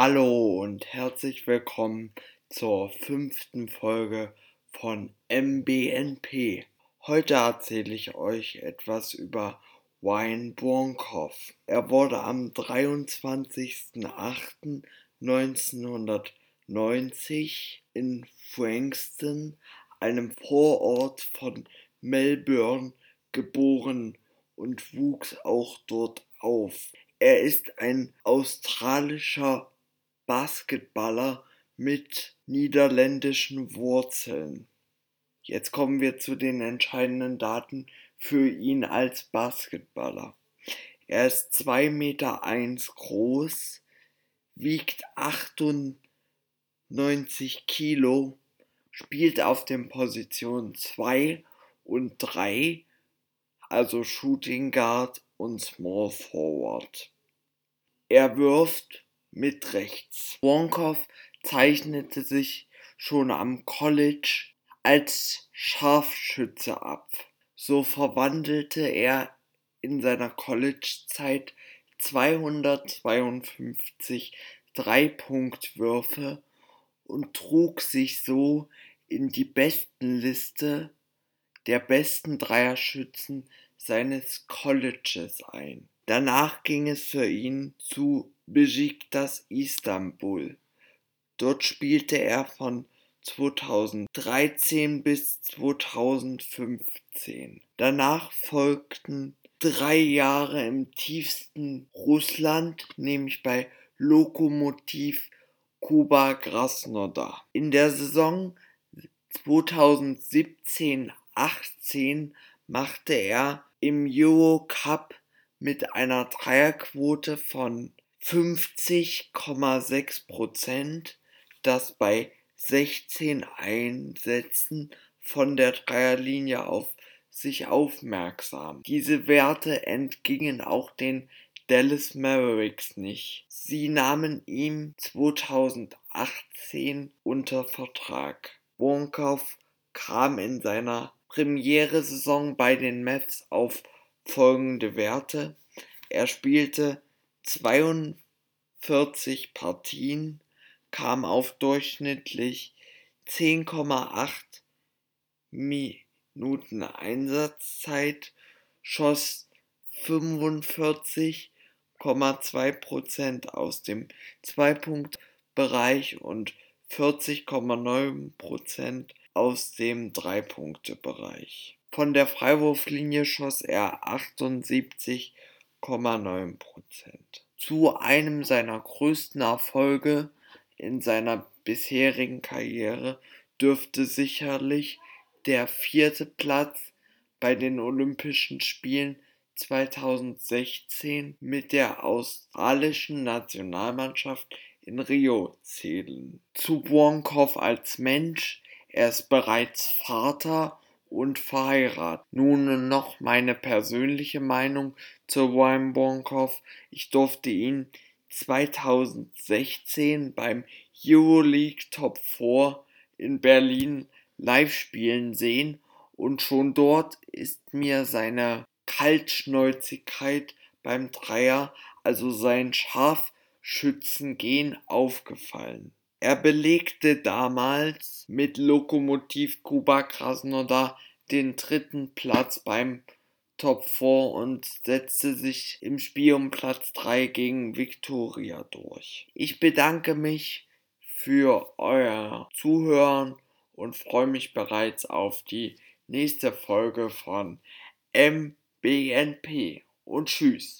Hallo und herzlich willkommen zur fünften Folge von MBNP. Heute erzähle ich euch etwas über Wayne Bronkoff. Er wurde am 23.08.1990 in Frankston, einem Vorort von Melbourne, geboren und wuchs auch dort auf. Er ist ein australischer Basketballer mit niederländischen Wurzeln. Jetzt kommen wir zu den entscheidenden Daten für ihn als Basketballer. Er ist 2,1 Meter groß, wiegt 98 Kilo, spielt auf den Positionen 2 und 3, also Shooting Guard und Small Forward. Er wirft mit rechts. Wonkow zeichnete sich schon am College als Scharfschütze ab. So verwandelte er in seiner College-Zeit 252 Dreipunktwürfe und trug sich so in die Bestenliste der besten Dreierschützen seines Colleges ein. Danach ging es für ihn zu Besiktas Istanbul. Dort spielte er von 2013 bis 2015. Danach folgten drei Jahre im tiefsten Russland, nämlich bei Lokomotiv Kuba Krasnodar. In der Saison 2017-18 machte er im Euro Cup mit einer Dreierquote von 50,6 Prozent, das bei 16 Einsätzen von der Dreierlinie auf sich aufmerksam. Diese Werte entgingen auch den Dallas Mavericks nicht. Sie nahmen ihm 2018 unter Vertrag. Wonkow kam in seiner Premiere-Saison bei den Mavs auf folgende Werte. Er spielte 42 Partien, kam auf durchschnittlich 10,8 Minuten Einsatzzeit, schoss 45,2% aus dem Zweipunktbereich und 40,9% aus dem Dreipunktebereich. Von der Freiwurflinie schoss er 78,9% Zu einem seiner größten Erfolge in seiner bisherigen Karriere dürfte sicherlich der vierte Platz bei den Olympischen Spielen 2016 mit der australischen Nationalmannschaft in Rio zählen. Zu Bronkow als Mensch, er ist bereits Vater und verheiratet. Nun noch meine persönliche Meinung zu Ryan Bonkoff. Ich durfte ihn 2016 beim Euroleague Top 4 in Berlin live spielen sehen und schon dort ist mir seine Kaltschnäuzigkeit beim Dreier, also sein Scharfschützengehen aufgefallen. Er belegte damals mit Lokomotiv Kuba Krasnodar den dritten Platz beim Top 4 und setzte sich im Spiel um Platz 3 gegen Victoria durch. Ich bedanke mich für euer Zuhören und freue mich bereits auf die nächste Folge von MBNP und tschüss.